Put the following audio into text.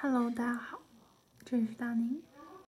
Hello，大家好，这里是大宁。